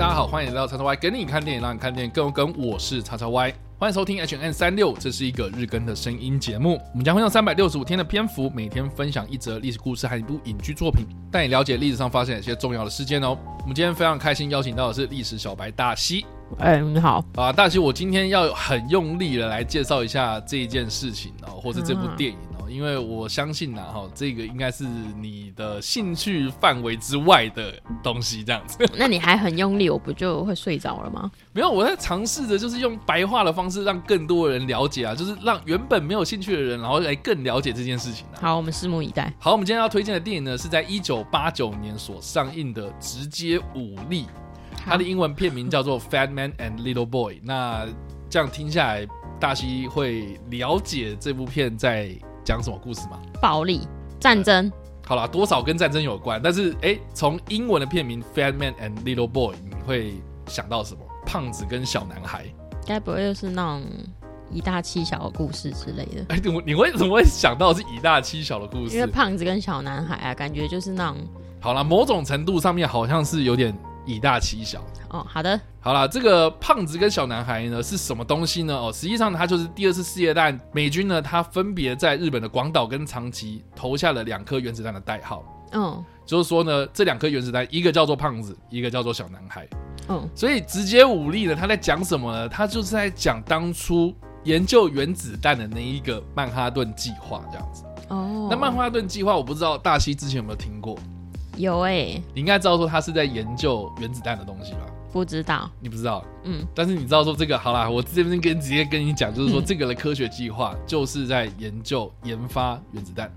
大家好，欢迎来到叉叉 Y，跟你看电影，让你看电影更有梗。我是叉叉 Y，欢迎收听 H N 三六，这是一个日更的声音节目。我们将会用三百六十五天的篇幅，每天分享一则历史故事和一部影剧作品，带你了解历史上发生哪些重要的事件哦。我们今天非常开心邀请到的是历史小白大西。哎，你好啊，大西，我今天要很用力的来介绍一下这一件事情哦，或是这部电影。因为我相信呐，哈，这个应该是你的兴趣范围之外的东西，这样子。那你还很用力，我不就会睡着了吗？没有，我在尝试着就是用白话的方式，让更多人了解啊，就是让原本没有兴趣的人，然后来更了解这件事情。好，我们拭目以待。好，我们今天要推荐的电影呢，是在一九八九年所上映的《直接武力》，它的英文片名叫做《Fat Man and Little Boy》。那这样听下来，大西会了解这部片在。讲什么故事吗？暴力战争。好了，多少跟战争有关。但是，哎，从英文的片名《Fat Man and Little Boy》，你会想到什么？胖子跟小男孩？该不会又是那种以大欺小的故事之类的？哎，你你为什么会想到是以大欺小的故事？因为胖子跟小男孩啊，感觉就是那种……好了，某种程度上面好像是有点。以大欺小哦，好的，好了，这个胖子跟小男孩呢是什么东西呢？哦，实际上他就是第二次世界大战美军呢，他分别在日本的广岛跟长崎投下了两颗原子弹的代号。嗯，就是说呢，这两颗原子弹，一个叫做胖子，一个叫做小男孩。嗯，所以直接武力呢，他在讲什么呢？他就是在讲当初研究原子弹的那一个曼哈顿计划这样子。哦，那曼哈顿计划，我不知道大西之前有没有听过。有哎，你应该知道说他是在研究原子弹的东西吧？不知道，你不知道，嗯，但是你知道说这个好啦，我这边跟直接跟你讲，就是说这个的科学计划就是在研究研发原子弹。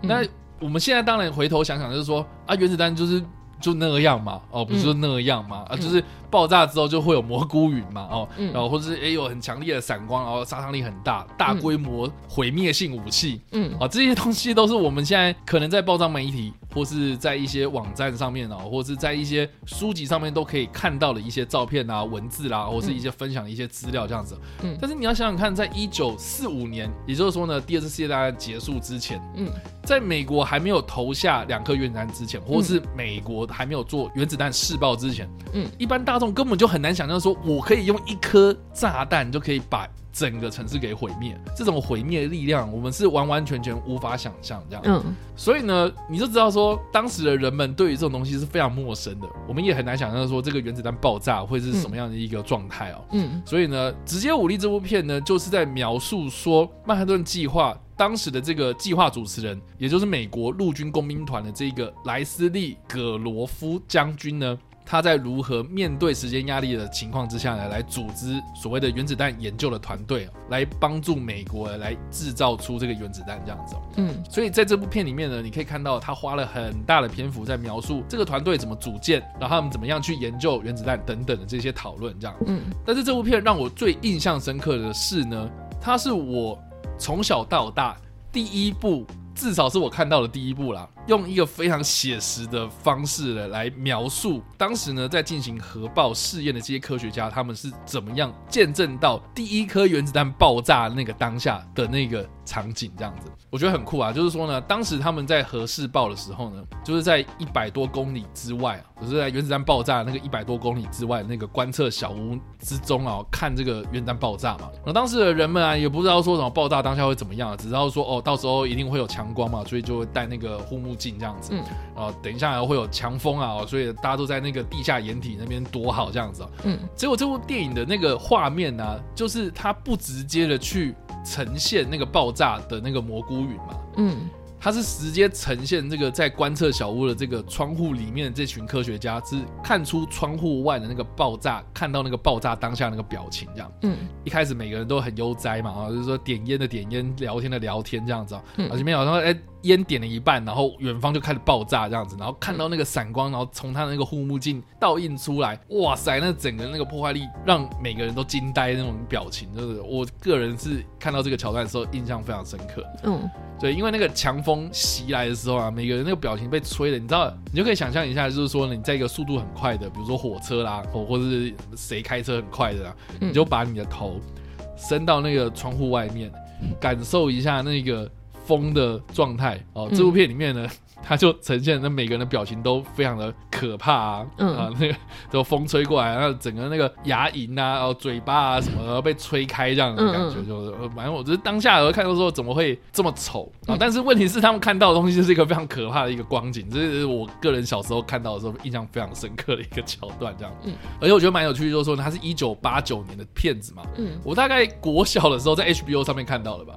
那我们现在当然回头想想，就是说啊，原子弹就是就那样嘛，哦，不是就那样嘛，啊，就是。爆炸之后就会有蘑菇云嘛，哦，然后或者是也有很强烈的闪光，然后杀伤力很大，大规模毁灭性武器，嗯，啊，这些东西都是我们现在可能在报章媒体或是在一些网站上面哦，或是在一些书籍上面都可以看到的一些照片啊、文字啦，或是一些分享的一些资料这样子。嗯，但是你要想想看，在一九四五年，也就是说呢，第二次世界大战结束之前，嗯，在美国还没有投下两颗原子弹之前，或是美国还没有做原子弹试爆之前，嗯，一般大。根本就很难想象，说我可以用一颗炸弹就可以把整个城市给毁灭。这种毁灭力量，我们是完完全全无法想象。这样，嗯，所以呢，你就知道说，当时的人们对于这种东西是非常陌生的。我们也很难想象说，这个原子弹爆炸会是什么样的一个状态哦。嗯，所以呢，直接武力这部片呢，就是在描述说曼哈顿计划当时的这个计划主持人，也就是美国陆军工兵团的这个莱斯利·葛罗夫将军呢。他在如何面对时间压力的情况之下呢，来组织所谓的原子弹研究的团队，来帮助美国来制造出这个原子弹这样子。嗯，所以在这部片里面呢，你可以看到他花了很大的篇幅在描述这个团队怎么组建，然后他们怎么样去研究原子弹等等的这些讨论这样。嗯，但是这部片让我最印象深刻的是呢，它是我从小到大第一部。至少是我看到的第一部啦，用一个非常写实的方式呢来描述当时呢在进行核爆试验的这些科学家，他们是怎么样见证到第一颗原子弹爆炸那个当下的那个场景，这样子，我觉得很酷啊。就是说呢，当时他们在核试爆的时候呢，就是在一百多公里之外啊，就是在原子弹爆炸那个一百多公里之外那个观测小屋之中啊，看这个原子弹爆炸嘛。那当时的人们啊，也不知道说什么爆炸当下会怎么样，只知道说哦，到时候一定会有强。光嘛，所以就会戴那个护目镜这样子。嗯，然后等一下会有强风啊，所以大家都在那个地下掩体那边躲好这样子。嗯，结果这部电影的那个画面呢，就是它不直接的去呈现那个爆炸的那个蘑菇云嘛。嗯。它是直接呈现这个在观测小屋的这个窗户里面的这群科学家，是看出窗户外的那个爆炸，看到那个爆炸当下那个表情这样。嗯，一开始每个人都很悠哉嘛，啊，就是说点烟的点烟，聊天的聊天这样子啊。嗯，前面好像哎。烟点了一半，然后远方就开始爆炸这样子，然后看到那个闪光，然后从他的那个护目镜倒映出来，哇塞，那整个那个破坏力让每个人都惊呆那种表情，就是我个人是看到这个桥段的时候印象非常深刻。嗯，对，因为那个强风袭来的时候啊，每个人那个表情被吹的，你知道，你就可以想象一下，就是说你在一个速度很快的，比如说火车啦，或或者是谁开车很快的啦，你就把你的头伸到那个窗户外面，感受一下那个。风的状态。哦，这部片里面呢，它就呈现那每个人的表情都非常的可怕啊，嗯啊，那个都风吹过来，然后整个那个牙龈啊，然后嘴巴啊什么的都被吹开这样的感觉，嗯就是呃反正我觉得当下我看到说怎么会这么丑啊？嗯但是问题是他们看到的东西就是一个非常可怕的一个光景，这是我个人小时候看到的时候印象非常深刻的一个桥段，这样。嗯而且我觉得蛮有趣，就是说它是一九八九年的片子嘛，嗯我大概国小的时候在 HBO 上面看到的吧。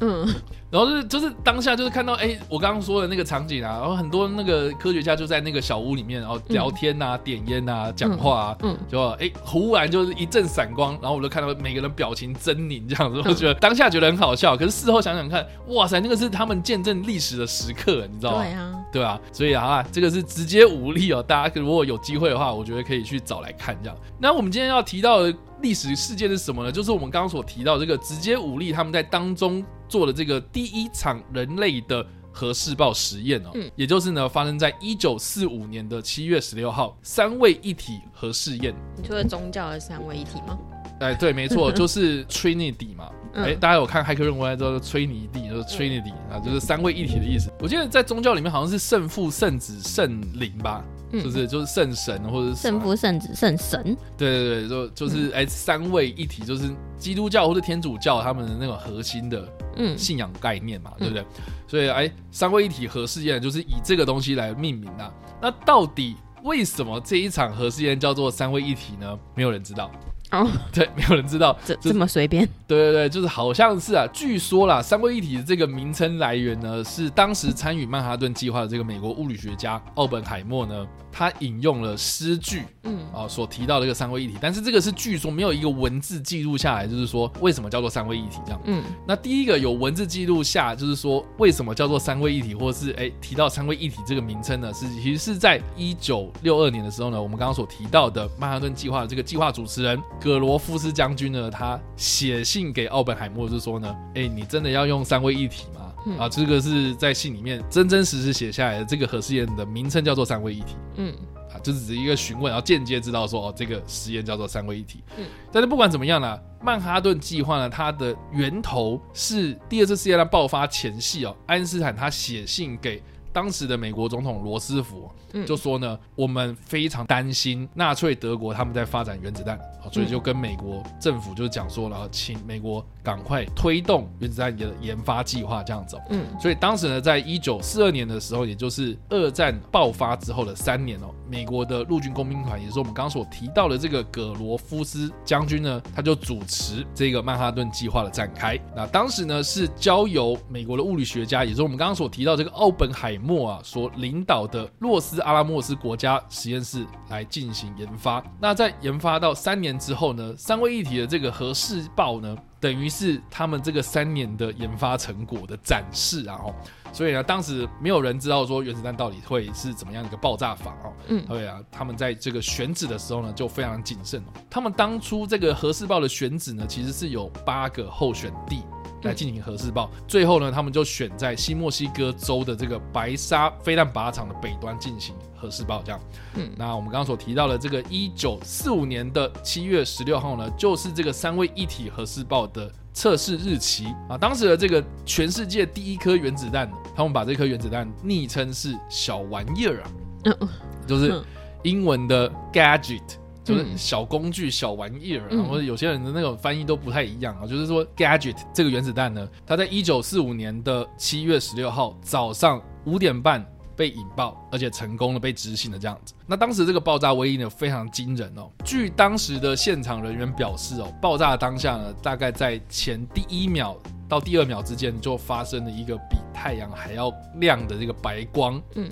嗯然后就是就是当下就是看到哎、我刚刚说的那个场景啊，然后很多那个科学家就在那个小屋里面，然后聊天啊、点烟啊、讲话啊，嗯就哎、忽然就是一阵闪光，然后我就看到每个人表情狰狞这样子，我觉得当下觉得很好笑，可是事后想想看，哇塞，那个是他们见证历史的时刻，你知道吗？对啊，对啊，所以啊，这个是直接武力哦。大家如果有机会的话，我觉得可以去找来看这样。那我们今天要提到的历史事件是什么呢？就是我们刚刚所提到这个直接武力他们在当中做的这个第一场人类的。核试爆实验哦，嗯也就是呢，发生在一九四五年的七月十六号，三位一体核试验。你说的宗教的三位一体吗？哎，对，没错，就是 Trinity 嘛。嗯哎、大家有看骇客任务知道吹尼地，就是 Trinity 啊，就是三位一体的意思。我记得在宗教里面好像是圣父、圣子、圣灵吧，嗯就是就是圣神或者是圣父、圣子、圣神。对对对，就就是哎、三位一体，就是基督教或者天主教他们的那种核心的嗯信仰概念嘛，对不对？所以哎，三位一体核试验就是以这个东西来命名啊。那到底为什么这一场核试验叫做三位一体呢？没有人知道。哦，对，没有人知道。这就是这么随便？对对对，就是好像是啊，据说啦，三位一体的这个名称来源呢，是当时参与曼哈顿计划的这个美国物理学家奥本海默呢，他引用了诗句嗯啊所提到的这个三位一体，但是这个是据说没有一个文字记录下来，就是说为什么叫做三位一体这样。嗯那第一个有文字记录下，就是说为什么叫做三位一体，或是哎提到三位一体这个名称呢？是其实是在一九六二年的时候呢，我们刚刚所提到的曼哈顿计划的这个计划主持人葛罗夫斯将军呢，他写信给奥本海默，就是说呢，哎，你真的要用三位一体吗？嗯啊，这个是在信里面真真实实写下来的，这个核试验的名称叫做三位一体。嗯啊，就是只是一个询问，然后间接知道说哦，这个实验叫做三位一体。嗯但是不管怎么样呢，曼哈顿计划呢，它的源头是第二次世界大战爆发前夕哦，爱因斯坦他写信给当时的美国总统罗斯福，嗯就说呢，我们非常担心纳粹德国他们在发展原子弹，好，所以就跟美国政府就讲说了，请美国赶快推动原子弹的研发计划，这样子、哦。嗯所以当时呢，在一九四二年的时候，也就是二战爆发之后的三年哦，美国的陆军工兵团，也是我们刚刚所提到的这个葛罗夫斯将军呢，他就主持这个曼哈顿计划的展开。那当时呢，是交由美国的物理学家，也是我们刚刚所提到这个奥本海默啊所领导的洛斯阿拉莫斯国家实验室来进行研发。那在研发到三年之后呢，三位一体的这个核试爆呢，等于是他们这个三年的研发成果的展示啊，哦，所以呢，当时没有人知道说原子弹到底会是怎么样的一个爆炸法哦，嗯对啊，他们在这个选址的时候呢，就非常谨慎哦。他们当初这个核试爆的选址呢，其实是有八个候选地。来进行核试爆，最后呢，他们就选在新墨西哥州的这个白沙飞弹靶场的北端进行核试爆，这样。嗯那我们刚刚所提到的这个一九四五年的七月十六号呢，就是这个三位一体核试爆的测试日期啊。当时的这个全世界第一颗原子弹，他们把这颗原子弹昵称是小玩意儿啊，嗯就是嗯英文的 gadget。就是嗯小工具、小玩意儿啊，嗯或者有些人的那种翻译都不太一样啊。就是说，gadget 这个原子弹呢，它在一九四五年的七月十六号早上五点半被引爆，而且成功的被执行了这样子。那当时这个爆炸威力呢非常惊人哦。据当时的现场人员表示哦，爆炸的当下呢，大概在前第一秒到第二秒之间就发生了一个比太阳还要亮的这个白光。嗯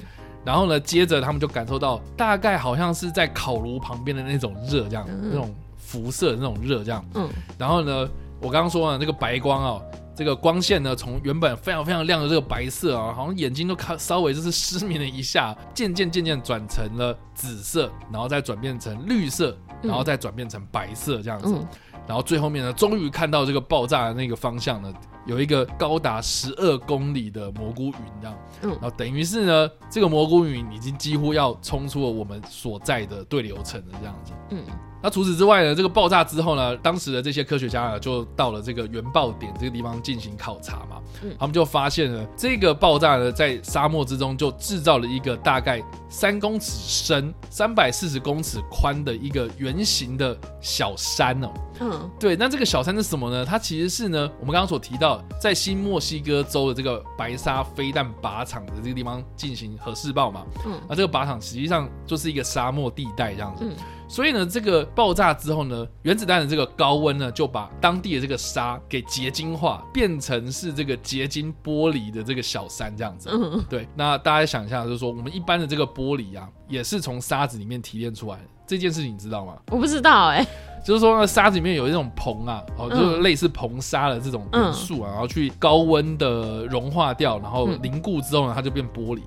然后呢，接着他们就感受到大概好像是在烤炉旁边的那种热，这样、嗯那种辐射的那种热这样。嗯然后呢，我刚刚说了这个白光哦，这个光线呢，从原本非常非常亮的这个白色啊，好像眼睛都看稍微就是失明了一下，渐渐渐渐转成了紫色，然后再转变成绿色，然后再转变成白色这样子。嗯然后最后面呢，终于看到这个爆炸的那个方向呢，有一个高达十二公里的蘑菇云，这样，嗯然后等于是呢，这个蘑菇云已经几乎要冲出了我们所在的对流层了，这样子。嗯那除此之外呢，这个爆炸之后呢，当时的这些科学家呢，就到了这个原爆点这个地方进行考察嘛。嗯他们就发现了这个爆炸呢，在沙漠之中就制造了一个大概三公尺深、三百四十公尺宽的一个圆形的小山哦。嗯对，那这个小山是什么呢？它其实是呢，我们刚刚所提到，在新墨西哥州的这个白沙飞弹靶场的这个地方进行核试爆嘛。嗯那这个靶场实际上就是一个沙漠地带这样子。嗯所以呢，这个爆炸之后呢，原子弹的这个高温呢，就把当地的这个沙给结晶化，变成是这个结晶玻璃的这个小山这样子。嗯对，那大家想一下，就是说我们一般的这个玻璃啊，也是从沙子里面提炼出来的。这件事情你知道吗？我不知道哎、就是说，呢沙子里面有一种硼啊，哦，嗯。就是类似硼砂的这种元素啊，然后去高温的融化掉，然后嗯。凝固之后呢，它就变玻璃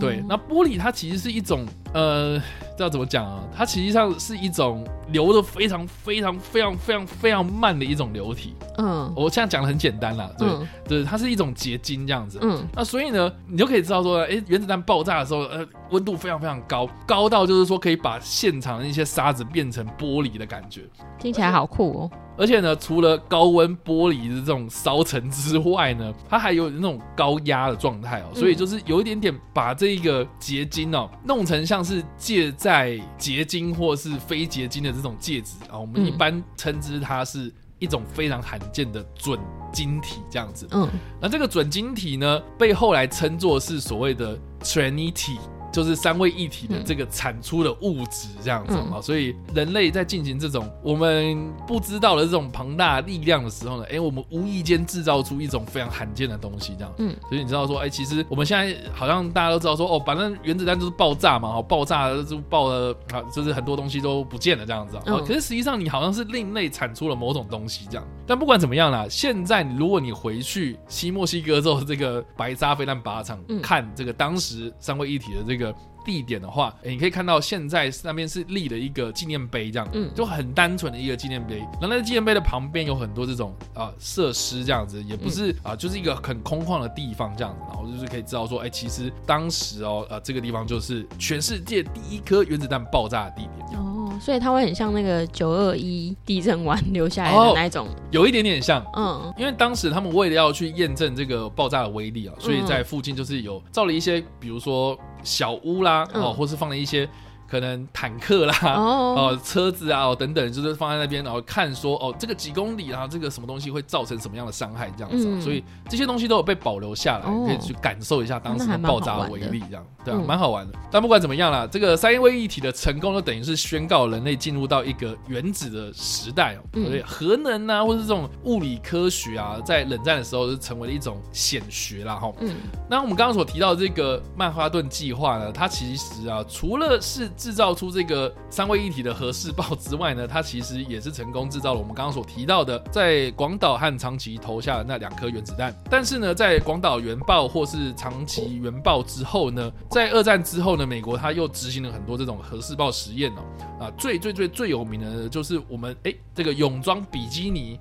对，那玻璃它其实是一种呃，这要怎么讲啊？它实际上是一种流的非常非常非常非常非常慢的一种流体。嗯我现在讲的很简单啦，对、嗯对，它是一种结晶这样子。嗯那所以呢，你就可以知道说，哎、原子弹爆炸的时候，呃，温度非常非常高，高到就是说可以把现场的一些沙子变成玻璃的感觉。听起来好酷哦。而且呢，除了高温玻璃的这种烧成之外呢，它还有那种高压的状态哦，嗯所以就是有一点点把这个结晶哦弄成像是介在结晶或是非结晶的这种介质啊，我们嗯一般称之它是一种非常罕见的准晶体这样子。嗯那这个准晶体呢，被后来称作是所谓的 Trinity。就是三位一体的这个产出的物质这样子啊、嗯所以人类在进行这种我们不知道的这种庞大力量的时候呢，哎、我们无意间制造出一种非常罕见的东西，这样。嗯所以你知道说，哎、其实我们现在好像大家都知道说，哦，反正原子弹就是爆炸嘛，哦，爆炸了就爆了啊，就是很多东西都不见了这样子啊。可是实际上你好像是另类产出了某种东西这样。但不管怎么样啦，现在如果你回去西墨西哥州这个白沙飞弹靶场、嗯看这个当时三位一体的这个。地点的话，欸你可以看到现在那边是立了一个纪念碑，这样，嗯就很单纯的一个纪念碑。然后那个纪念碑的旁边有很多这种啊设施，这样子，也不是、啊，就是一个很空旷的地方这样子。然后就是可以知道说，哎、其实当时哦，呃，这个地方就是全世界第一颗原子弹爆炸的地点，哦，所以它会很像那个九二一地震完留下来哦的那一种。有一点点像。嗯因为当时他们为了要去验证这个爆炸的威力啊，所以在附近就是有造了一些，比如说小屋啦，嗯哦，或是放了一些可能坦克啦，哦。哦，车子啊，哦等等，就是放在那边，然后看说，哦，这个几公里啊，这个什么东西会造成什么样的伤害，这样子、所以这些东西都有被保留下来，哦。可以去感受一下当时的爆炸的威力，这样对啊，嗯。蛮好玩的。但不管怎么样啦，这个三位一体的成功，就等于是宣告人类进入到一个原子的时代哦，嗯。所以核能啊，或者这种物理科学啊，在冷战的时候就成为了一种显学啦，哈。嗯。那我们刚刚所提到的这个曼哈顿计划呢，它其实啊，除了是制造出这个三位一体的核试爆之外呢，它其实也是成功制造了我们刚刚所提到的，在广岛和长崎投下的那两颗原子弹。但是呢，在广岛原爆或是长崎原爆之后呢，在二战之后呢，美国它又执行了很多这种核试爆实验哦。啊，最最最最有名的就是我们哎这个泳装比基尼，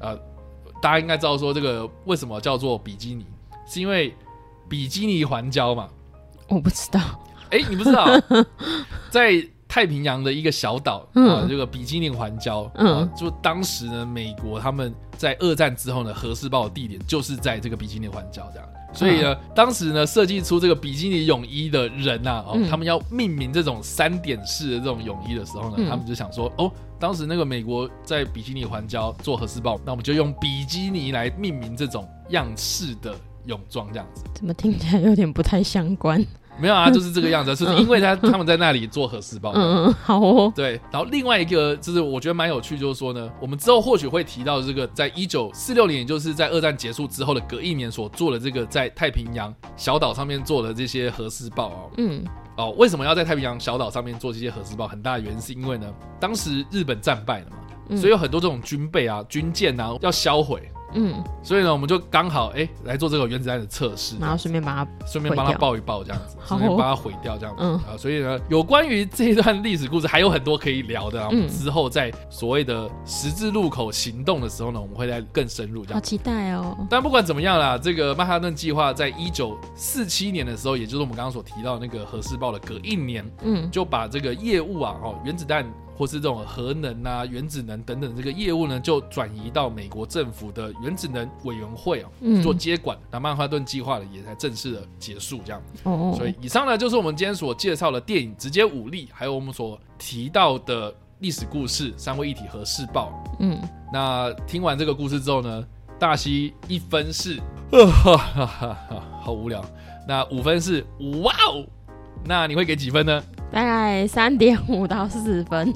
呃，大家应该知道说这个为什么叫做比基尼，是因为比基尼环礁嘛。我不知道。哎，你不知道，在太平洋的一个小岛嗯啊，这个比基尼环礁，嗯啊，就当时呢，美国他们在二战之后呢，核试爆的地点就是在这个比基尼环礁这样。所以呢，当时呢，设计出这个比基尼泳衣的人呐、哦，嗯他们要命名这种三点式的这种泳衣的时候呢，嗯他们就想说，哦，当时那个美国在比基尼环礁做核试爆，那我们就用比基尼来命名这种样式的泳装，这样子。怎么听起来有点不太相关？没有啊，就是这个样子，是因为他他们在那里做核试爆。嗯嗯，好哦。对，然后另外一个就是我觉得蛮有趣，就是说呢，我们之后或许会提到这个，在一九四六年，也就是在二战结束之后的隔一年所做的这个在太平洋小岛上面做的这些核试爆哦。嗯哦，为什么要在太平洋小岛上面做这些核试爆？很大的原因是因为呢，当时日本战败了嘛，嗯所以有很多这种军备啊、军舰啊要销毁。嗯，所以呢，我们就刚好哎来做这个原子弹的测试，然后顺便把它顺便帮他爆一爆这样子，好顺便把它毁掉这样子、嗯啊。所以呢，有关于这一段历史故事还有很多可以聊的啊。我们嗯之后在所谓的十字路口行动的时候呢，我们会再更深入这样。好期待哦。但不管怎么样啦，这个曼哈顿计划在一九四七年的时候，也就是我们刚刚所提到的那个核试爆的隔一年，嗯就把这个业务啊，哦，原子弹或是这种核能啊、原子能等等这个业务呢，就转移到美国政府的原子能委员会哦嗯做接管。那曼哈顿计划呢，也才正式的结束这样。哦，所以以上呢，就是我们今天所介绍的电影《直接武力》，还有我们所提到的历史故事《三位一体核试爆》。嗯，那听完这个故事之后呢，大西一分是，呃哈哈哈哈好无聊。那五分是哇哦，那你会给几分呢？大概三点五到四分。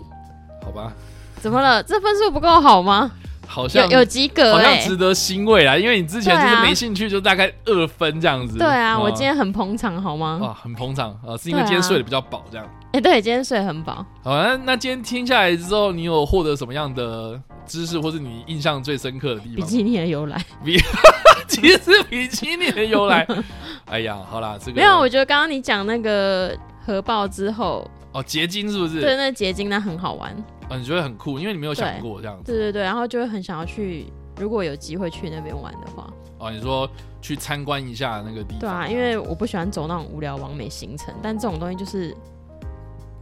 好吧，怎么了？这分数不够好吗？好像有及格好像哎、值得欣慰啦，因为你之前就是没兴趣，就大概二分这样子。对啊，哦我今天很捧场好吗？啊很捧场啊，是因为今天睡得比较饱这样。哎、对，今天睡很饱。好，那那今天听下来之后，你有获得什么样的知识，或是你印象最深刻的地方？比基尼的由来比 其实比基尼的由来。哎呀，好啦，这个没有，我觉得刚刚你讲那个核爆之后，哦，结晶是不是？对，那结晶那很好玩。啊，你觉得很酷，因为你没有想对过这样子。对对对，然后就会很想要去，如果有机会去那边玩的话，哦，你说去参观一下那个地方。对啊，因为我不喜欢走那种无聊完美行程，但这种东西就是。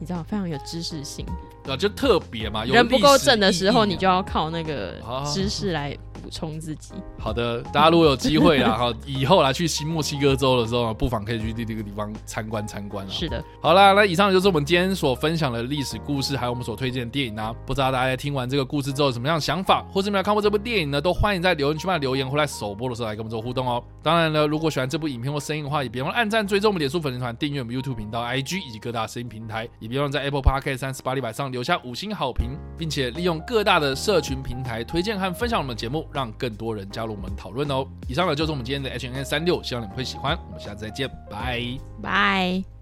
你知道非常有知识性，啊，就特别嘛，有人不够正的时候，你就要靠那个啊知识来补充自己。好的，大家如果有机会啦，哈，以后来去新墨西哥州的时候，不妨可以去这个地方参观参观啊。是的，好啦，那以上就是我们今天所分享的历史故事，还有我们所推荐的电影啊。不知道大家听完这个故事之后有什么样的想法，或是没有看过这部电影呢？都欢迎在留言区帮留言，或在首播的时候来跟我们做互动哦。当然呢，如果喜欢这部影片或声音的话，也别忘了按赞、追踪我们脸书粉丝团、订阅我们 YouTube 频道、IG 以及各大声音平台，也别忘了在 Apple Podcast 三十八里百上留下五星好评，并且利用各大的社群平台推荐和分享我们的节目，让更多人加入我们讨论哦。以上呢就是我们今天的 H N N 三六，希望你们会喜欢。我们下次再见，拜。拜。